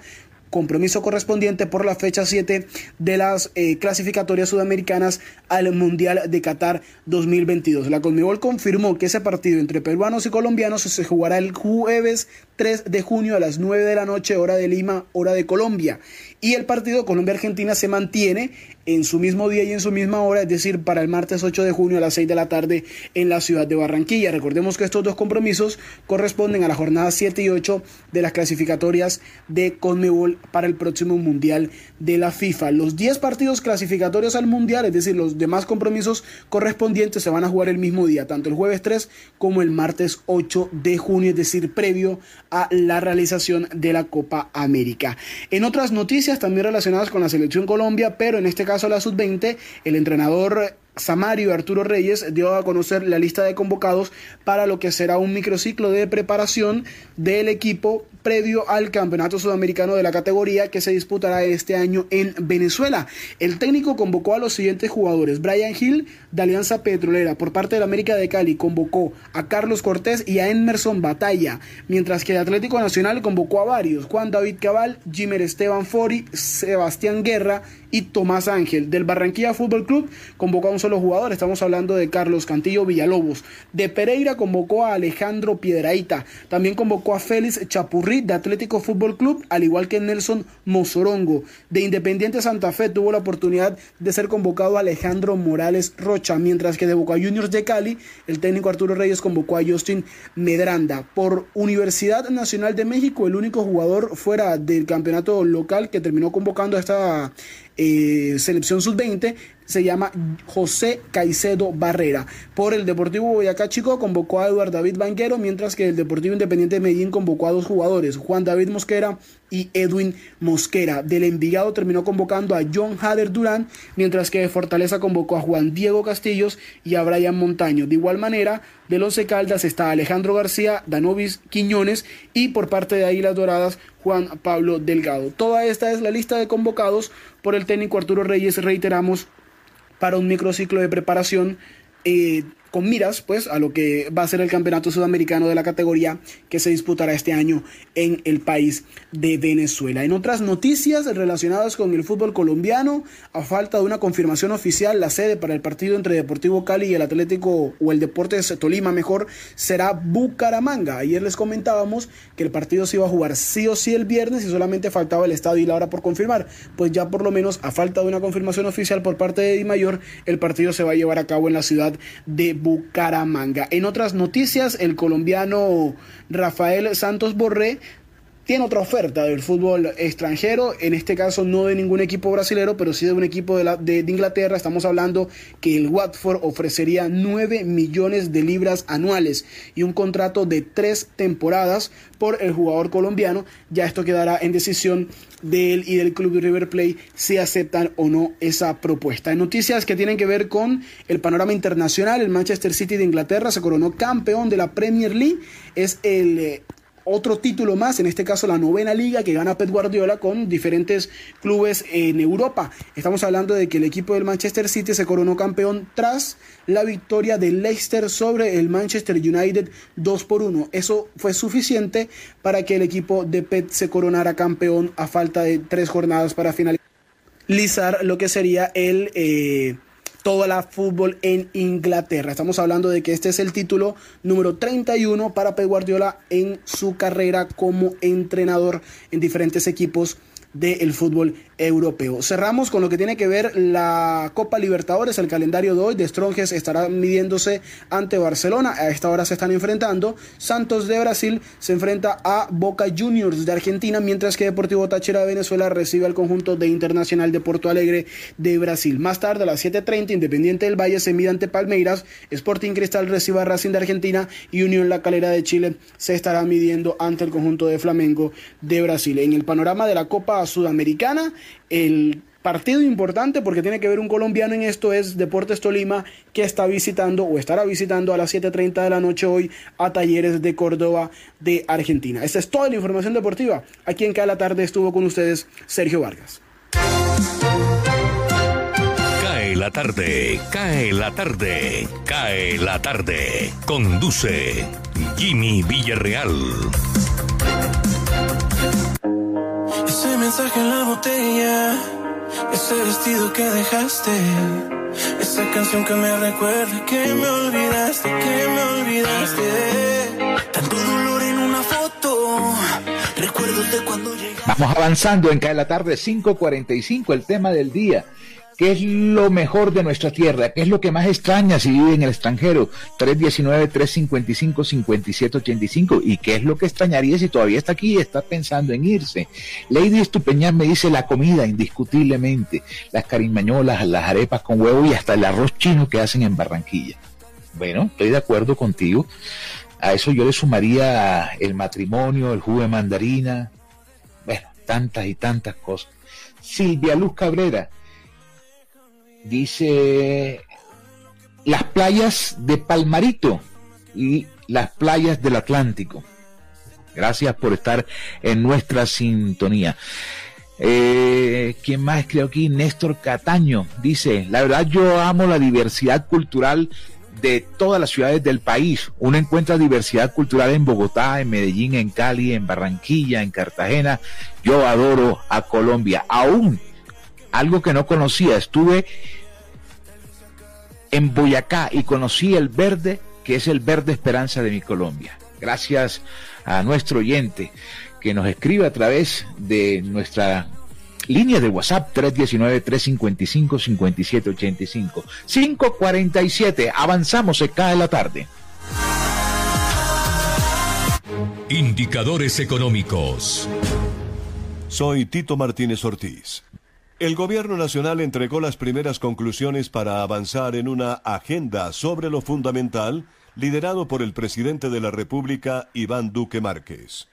compromiso correspondiente por la fecha 7 de las eh, clasificatorias sudamericanas al Mundial de Qatar 2022. La Conmebol confirmó que ese partido entre peruanos y colombianos se jugará el jueves 3 de junio a las 9 de la noche, hora de Lima, hora de Colombia. Y el partido Colombia-Argentina se mantiene en su mismo día y en su misma hora, es decir, para el martes 8 de junio a las 6 de la tarde en la ciudad de Barranquilla. Recordemos que estos dos compromisos corresponden a la jornada 7 y 8 de las clasificatorias de Conmebol para el próximo Mundial de la FIFA. Los 10 partidos clasificatorios al Mundial, es decir, los demás compromisos correspondientes se van a jugar el mismo día, tanto el jueves 3 como el martes 8 de junio, es decir, previo a la realización de la Copa América. En otras noticias también relacionadas con la selección Colombia, pero en este caso la sub-20, el entrenador Samario Arturo Reyes dio a conocer la lista de convocados para lo que será un microciclo de preparación del equipo previo al Campeonato Sudamericano de la categoría que se disputará este año en Venezuela. El técnico convocó a los siguientes jugadores. Brian Hill de Alianza Petrolera por parte del América de Cali convocó a Carlos Cortés y a Emerson Batalla, mientras que el Atlético Nacional convocó a varios. Juan David Cabal, Jimer Esteban Fori, Sebastián Guerra y Tomás Ángel. Del Barranquilla Fútbol Club convocó a un solo jugador, estamos hablando de Carlos Cantillo Villalobos. De Pereira convocó a Alejandro Piedraíta. También convocó a Félix Chapurri de Atlético Fútbol Club, al igual que Nelson Mozorongo. De Independiente Santa Fe tuvo la oportunidad de ser convocado a Alejandro Morales Rocha, mientras que de Boca Juniors de Cali, el técnico Arturo Reyes convocó a Justin Medranda. Por Universidad Nacional de México, el único jugador fuera del campeonato local que terminó convocando a esta eh, selección sub-20 se llama José Caicedo Barrera. Por el Deportivo Boyacá Chico convocó a Eduardo David Banquero, mientras que el Deportivo Independiente de Medellín convocó a dos jugadores, Juan David Mosquera y Edwin Mosquera. Del Envigado terminó convocando a John Hader Durán, mientras que de Fortaleza convocó a Juan Diego Castillos y a Brian Montaño. De igual manera, de los Caldas está Alejandro García, Danovis Quiñones y por parte de Águilas Doradas Juan Pablo Delgado. Toda esta es la lista de convocados por el técnico Arturo Reyes, reiteramos, para un microciclo de preparación eh, con miras pues a lo que va a ser el campeonato sudamericano de la categoría que se disputará este año en el país de Venezuela. En otras noticias relacionadas con el fútbol colombiano, a falta de una confirmación oficial, la sede para el partido entre Deportivo Cali y el Atlético o el Deportes Tolima mejor será Bucaramanga. Ayer les comentábamos que el partido se iba a jugar sí o sí el viernes y solamente faltaba el estadio y la hora por confirmar. Pues ya por lo menos a falta de una confirmación oficial por parte de Di Mayor, el partido se va a llevar a cabo en la ciudad de Bucaramanga. En otras noticias, el colombiano Rafael Santos Borré tiene otra oferta del fútbol extranjero, en este caso no de ningún equipo brasilero, pero sí de un equipo de, la, de, Inglaterra. Estamos hablando que el Watford ofrecería 9 millones de libras anuales y un contrato de tres temporadas por el jugador colombiano. Ya esto quedará en decisión de él y del club de River Plate si aceptan o no esa propuesta. En noticias que tienen que ver con el panorama internacional, el Manchester City de Inglaterra se coronó campeón de la Premier League. Es el eh, otro título más, en este caso la novena liga que gana Pep Guardiola con diferentes clubes en Europa. Estamos hablando de que el equipo del Manchester City se coronó campeón tras la victoria del Leicester sobre el Manchester United 2 por 1. Eso fue suficiente para que el equipo de Pep se coronara campeón a falta de tres jornadas para finalizar lo que sería el... Eh, toda la fútbol en Inglaterra. Estamos hablando de que este es el título número 31 para Pep Guardiola en su carrera como entrenador en diferentes equipos del fútbol europeo. Cerramos con lo que tiene que ver la Copa Libertadores, el calendario de hoy de Strongest estará midiéndose ante Barcelona, a esta hora se están enfrentando, Santos de Brasil se enfrenta a Boca Juniors de Argentina, mientras que Deportivo Táchira de Venezuela recibe al conjunto de Internacional de Porto Alegre de Brasil. Más tarde a las 7.30, Independiente del Valle se mide ante Palmeiras, Sporting Cristal recibe a Racing de Argentina y Unión La Calera de Chile se estará midiendo ante el conjunto de Flamengo de Brasil. En el panorama de la Copa Sudamericana, el partido importante porque tiene que ver un colombiano en esto es Deportes Tolima que está visitando o estará visitando a las 7.30 de la noche hoy a Talleres de Córdoba de Argentina. Esta es toda la información deportiva. Aquí en cada tarde estuvo con ustedes Sergio Vargas. Cae la tarde, cae la tarde, cae la tarde. Conduce Jimmy Villarreal. Mensaje en la botella, ese vestido que dejaste, esa canción que me recuerda que me olvidaste, que me olvidaste. Tanto dolor en una foto, recuerdos de cuando llegaste. Vamos avanzando en Cae la Tarde 5.45, el tema del día. ¿Qué es lo mejor de nuestra tierra? ¿Qué es lo que más extraña si vive en el extranjero? 319-355-5785. ¿Y qué es lo que extrañaría si todavía está aquí y está pensando en irse? Lady Estupeñán me dice la comida, indiscutiblemente. Las carimañolas, las arepas con huevo y hasta el arroz chino que hacen en Barranquilla. Bueno, estoy de acuerdo contigo. A eso yo le sumaría el matrimonio, el jugo de mandarina. Bueno, tantas y tantas cosas. Silvia Luz Cabrera dice las playas de Palmarito y las playas del Atlántico. Gracias por estar en nuestra sintonía. Eh, ¿Quién más creo aquí? Néstor Cataño dice, la verdad yo amo la diversidad cultural de todas las ciudades del país. Uno encuentra diversidad cultural en Bogotá, en Medellín, en Cali, en Barranquilla, en Cartagena. Yo adoro a Colombia. Aún algo que no conocía, estuve en Boyacá y conocí el verde, que es el verde esperanza de mi Colombia. Gracias a nuestro oyente que nos escribe a través de nuestra línea de WhatsApp 319-355-5785. 547, avanzamos, se cae la tarde. Indicadores económicos. Soy Tito Martínez Ortiz. El Gobierno Nacional entregó las primeras conclusiones para avanzar en una agenda sobre lo fundamental liderado por el presidente de la República, Iván Duque Márquez.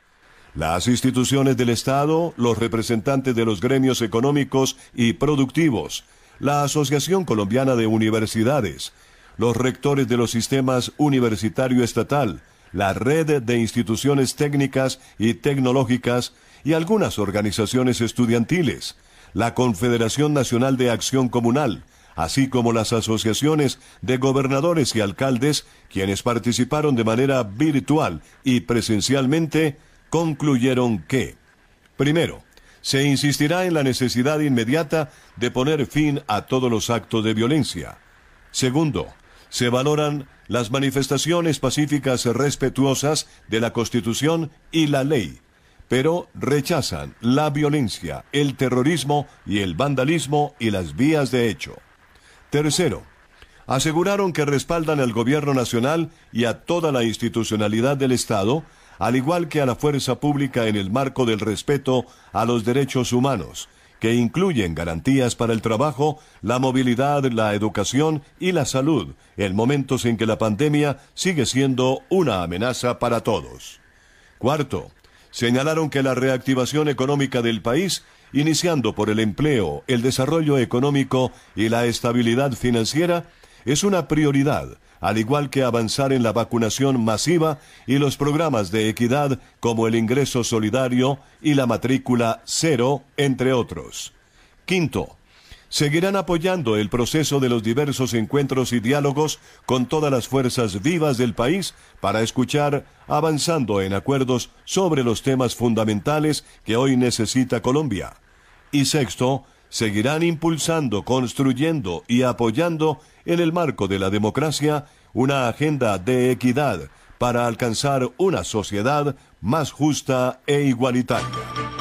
Las instituciones del Estado, los representantes de los gremios económicos y productivos, la Asociación Colombiana de Universidades, los rectores de los sistemas universitario estatal, la red de instituciones técnicas y tecnológicas y algunas organizaciones estudiantiles, la Confederación Nacional de Acción Comunal, así como las asociaciones de gobernadores y alcaldes, quienes participaron de manera virtual y presencialmente, concluyeron que, primero, se insistirá en la necesidad inmediata de poner fin a todos los actos de violencia. Segundo, se valoran las manifestaciones pacíficas respetuosas de la Constitución y la ley pero rechazan la violencia, el terrorismo y el vandalismo y las vías de hecho. Tercero, aseguraron que respaldan al gobierno nacional y a toda la institucionalidad del Estado, al igual que a la fuerza pública en el marco del respeto a los derechos humanos, que incluyen garantías para el trabajo, la movilidad, la educación y la salud, en momentos en que la pandemia sigue siendo una amenaza para todos. Cuarto, señalaron que la reactivación económica del país, iniciando por el empleo, el desarrollo económico y la estabilidad financiera, es una prioridad, al igual que avanzar en la vacunación masiva y los programas de equidad como el ingreso solidario y la matrícula cero, entre otros. Quinto, seguirán apoyando el proceso de los diversos encuentros y diálogos con todas las fuerzas vivas del país para escuchar, avanzando en acuerdos sobre los temas fundamentales que hoy necesita Colombia. Y sexto, seguirán impulsando, construyendo y apoyando en el marco de la democracia una agenda de equidad para alcanzar una sociedad más justa e igualitaria.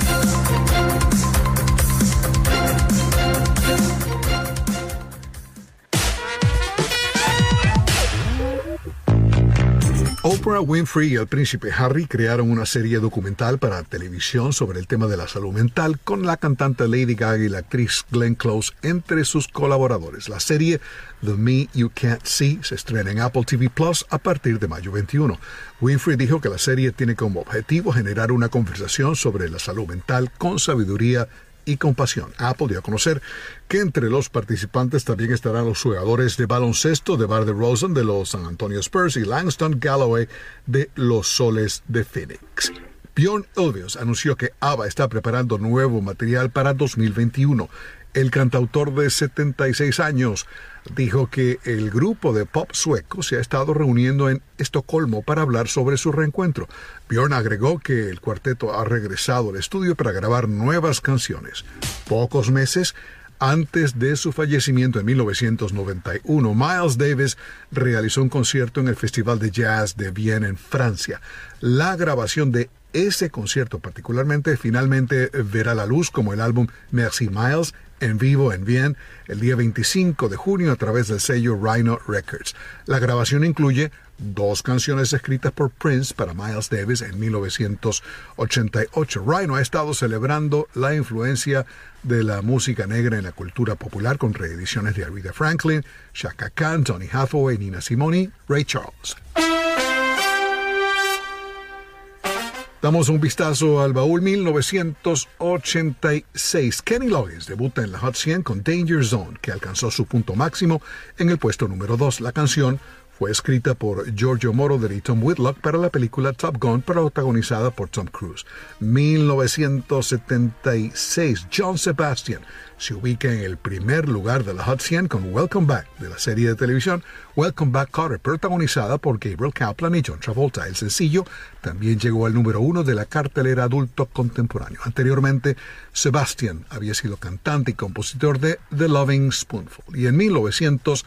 Oprah Winfrey y el príncipe Harry crearon una serie documental para televisión sobre el tema de la salud mental con la cantante Lady Gaga y la actriz Glenn Close entre sus colaboradores. La serie The Me You Can't See se estrena en Apple TV Plus a partir de mayo 21. Winfrey dijo que la serie tiene como objetivo generar una conversación sobre la salud mental con sabiduría y compasión. Apple dio a conocer que entre los participantes también estarán los jugadores de baloncesto de Bar de Rosen de los San Antonio Spurs y Langston Galloway de los Soles de Phoenix. Bjorn Ulvaeus anunció que ABBA está preparando nuevo material para 2021. El cantautor de 76 años dijo que el grupo de pop sueco se ha estado reuniendo en Estocolmo para hablar sobre su reencuentro. Bjorn agregó que el cuarteto ha regresado al estudio para grabar nuevas canciones. Pocos meses antes de su fallecimiento en 1991, Miles Davis realizó un concierto en el Festival de Jazz de Viena en Francia. La grabación de ese concierto particularmente finalmente verá la luz como el álbum Merci Miles en vivo en Viena el día 25 de junio a través del sello Rhino Records. La grabación incluye dos canciones escritas por Prince para Miles Davis en 1988. Rhino ha estado celebrando la influencia de la música negra en la cultura popular con reediciones de Aretha Franklin, Shaka Khan, Tony Hathaway, Nina Simone, Ray Charles. Damos un vistazo al baúl 1986. Kenny Loggins debuta en la Hot 100 con Danger Zone, que alcanzó su punto máximo en el puesto número 2. La canción fue escrita por Giorgio Moroder y Tom Whitlock para la película Top Gun, protagonizada por Tom Cruise. 1976, John Sebastian se ubica en el primer lugar de la Hot 100 con Welcome Back de la serie de televisión Welcome Back Carter, protagonizada por Gabriel Kaplan y John Travolta. El sencillo también llegó al número uno de la cartelera adulto contemporáneo. Anteriormente, Sebastian había sido cantante y compositor de The Loving Spoonful. Y en 1900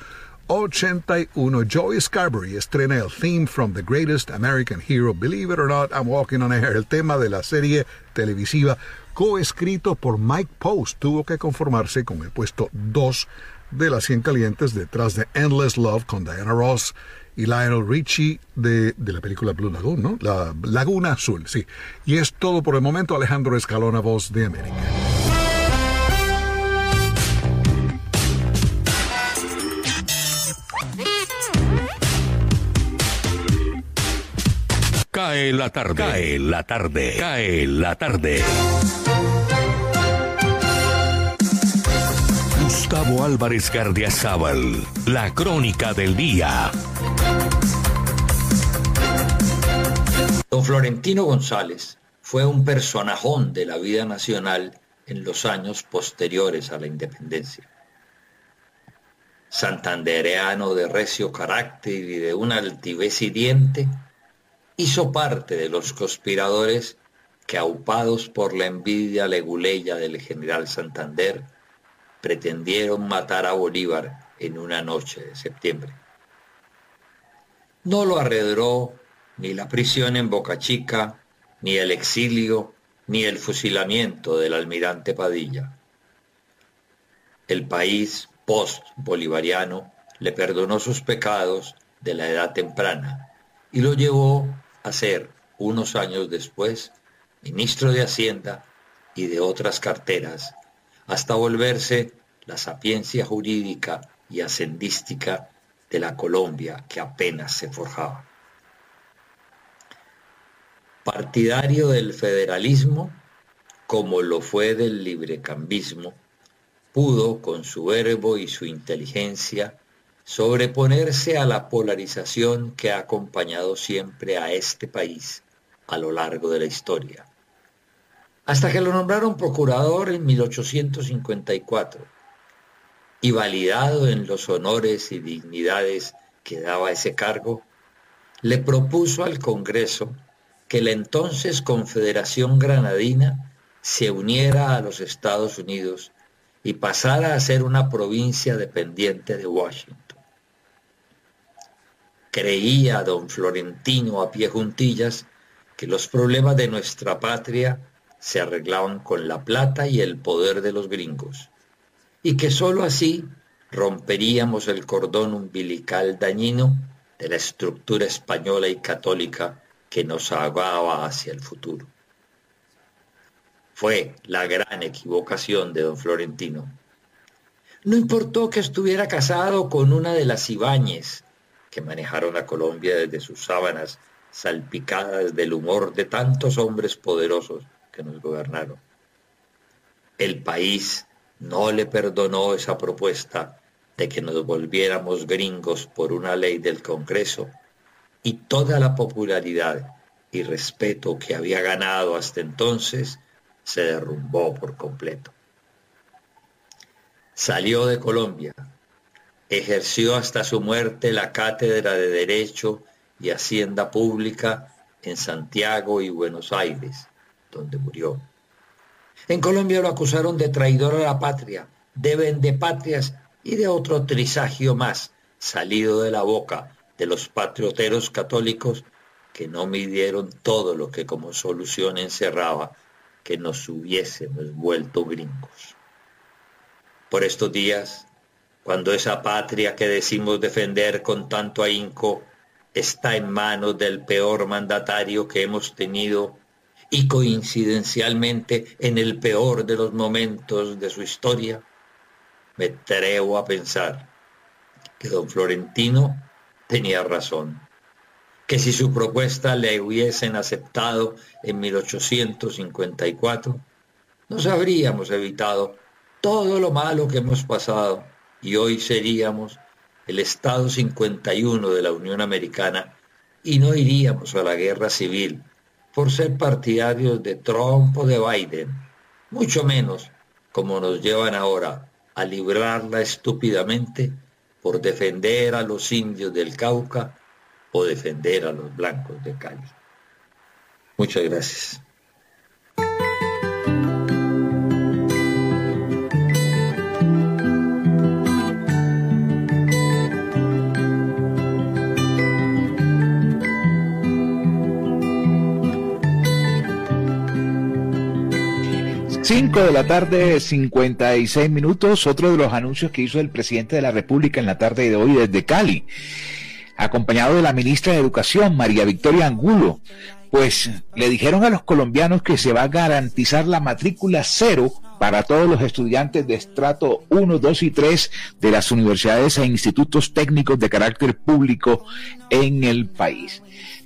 81. Joey Scarberry estrena el theme from the greatest American hero, Believe It or Not, I'm Walking on Air, el tema de la serie televisiva coescrito por Mike Post. Tuvo que conformarse con el puesto 2 de las 100 calientes detrás de Endless Love con Diana Ross y Lionel Richie de, de, la película Blue Lagoon, ¿no? La Laguna Azul, sí. Y es todo por el momento, Alejandro Escalona, voz de América. Cae la tarde. Cae la tarde. Cae la tarde. Gustavo Álvarez Gardiazabal. La crónica del día. Don Florentino González fue un personajón de la vida nacional en los años posteriores a la independencia. Santandereano de recio carácter y de una altivez hiriente, hizo parte de los conspiradores que, aupados por la envidia leguleya del general Santander, pretendieron matar a Bolívar en una noche de septiembre. No lo arredró ni la prisión en Boca Chica, ni el exilio, ni el fusilamiento del almirante Padilla. El país post-bolivariano le perdonó sus pecados de la edad temprana y lo llevó a ser, unos años después, ministro de Hacienda y de otras carteras, hasta volverse la sapiencia jurídica y ascendística de la Colombia que apenas se forjaba. Partidario del federalismo, como lo fue del librecambismo, pudo, con su verbo y su inteligencia, sobreponerse a la polarización que ha acompañado siempre a este país a lo largo de la historia. Hasta que lo nombraron procurador en 1854 y validado en los honores y dignidades que daba ese cargo, le propuso al Congreso que la entonces Confederación Granadina se uniera a los Estados Unidos y pasara a ser una provincia dependiente de Washington. Creía don Florentino a pie juntillas que los problemas de nuestra patria se arreglaban con la plata y el poder de los gringos, y que sólo así romperíamos el cordón umbilical dañino de la estructura española y católica que nos ahogaba hacia el futuro. Fue la gran equivocación de don Florentino. No importó que estuviera casado con una de las Ibáñez, que manejaron a Colombia desde sus sábanas salpicadas del humor de tantos hombres poderosos que nos gobernaron. El país no le perdonó esa propuesta de que nos volviéramos gringos por una ley del Congreso y toda la popularidad y respeto que había ganado hasta entonces se derrumbó por completo. Salió de Colombia Ejerció hasta su muerte la cátedra de Derecho y Hacienda Pública en Santiago y Buenos Aires, donde murió. En Colombia lo acusaron de traidor a la patria, de vendepatrias y de otro trisagio más salido de la boca de los patrioteros católicos que no midieron todo lo que como solución encerraba que nos hubiésemos vuelto gringos. Por estos días cuando esa patria que decimos defender con tanto ahínco está en manos del peor mandatario que hemos tenido y coincidencialmente en el peor de los momentos de su historia, me atrevo a pensar que don Florentino tenía razón, que si su propuesta le hubiesen aceptado en 1854, nos habríamos evitado todo lo malo que hemos pasado y hoy seríamos el Estado 51 de la Unión Americana y no iríamos a la guerra civil por ser partidarios de Trump o de Biden, mucho menos como nos llevan ahora a librarla estúpidamente por defender a los indios del Cauca o defender a los blancos de Cali. Muchas gracias. 5 de la tarde, 56 minutos. Otro de los anuncios que hizo el presidente de la República en la tarde de hoy desde Cali, acompañado de la ministra de Educación, María Victoria Angulo. Pues le dijeron a los colombianos que se va a garantizar la matrícula cero para todos los estudiantes de estrato 1, 2 y 3 de las universidades e institutos técnicos de carácter público en el país.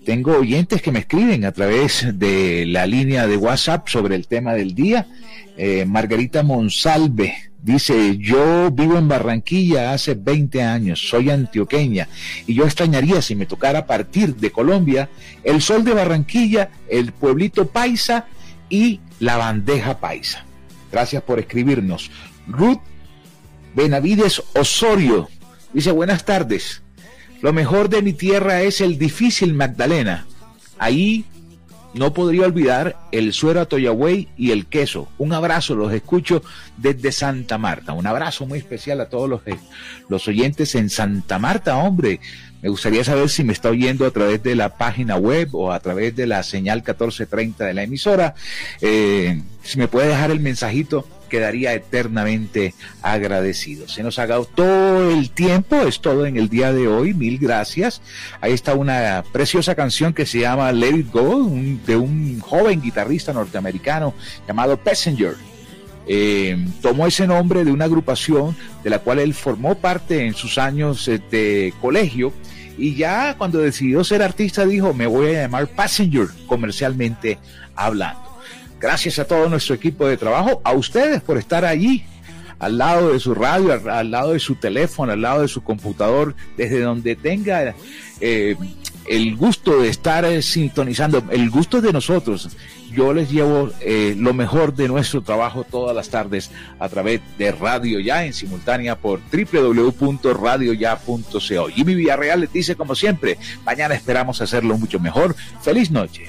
Tengo oyentes que me escriben a través de la línea de WhatsApp sobre el tema del día. Eh, Margarita Monsalve dice, yo vivo en Barranquilla hace 20 años, soy antioqueña y yo extrañaría si me tocara partir de Colombia el sol de Barranquilla, el pueblito paisa y la bandeja paisa. Gracias por escribirnos. Ruth Benavides Osorio dice, buenas tardes. Lo mejor de mi tierra es el difícil Magdalena. Ahí no podría olvidar el suero atoyagüey y el queso. Un abrazo, los escucho desde Santa Marta. Un abrazo muy especial a todos los, los oyentes en Santa Marta, hombre. Me gustaría saber si me está oyendo a través de la página web o a través de la señal 1430 de la emisora. Eh, si me puede dejar el mensajito quedaría eternamente agradecido. Se nos ha dado todo el tiempo, es todo en el día de hoy, mil gracias. Ahí está una preciosa canción que se llama Let It Go, de un joven guitarrista norteamericano llamado Passenger. Eh, tomó ese nombre de una agrupación de la cual él formó parte en sus años eh, de colegio y ya cuando decidió ser artista dijo me voy a llamar Passenger comercialmente hablando. Gracias a todo nuestro equipo de trabajo, a ustedes por estar allí, al lado de su radio, al, lado de su teléfono, al lado de su computador, desde donde tenga eh, el gusto de estar sintonizando, el gusto de nosotros. Yo les llevo eh, lo mejor de nuestro trabajo todas las tardes a través de Radio Ya en simultánea por www.radioya.co. Y mi Villarreal les dice como siempre, mañana esperamos hacerlo mucho mejor. Feliz noche.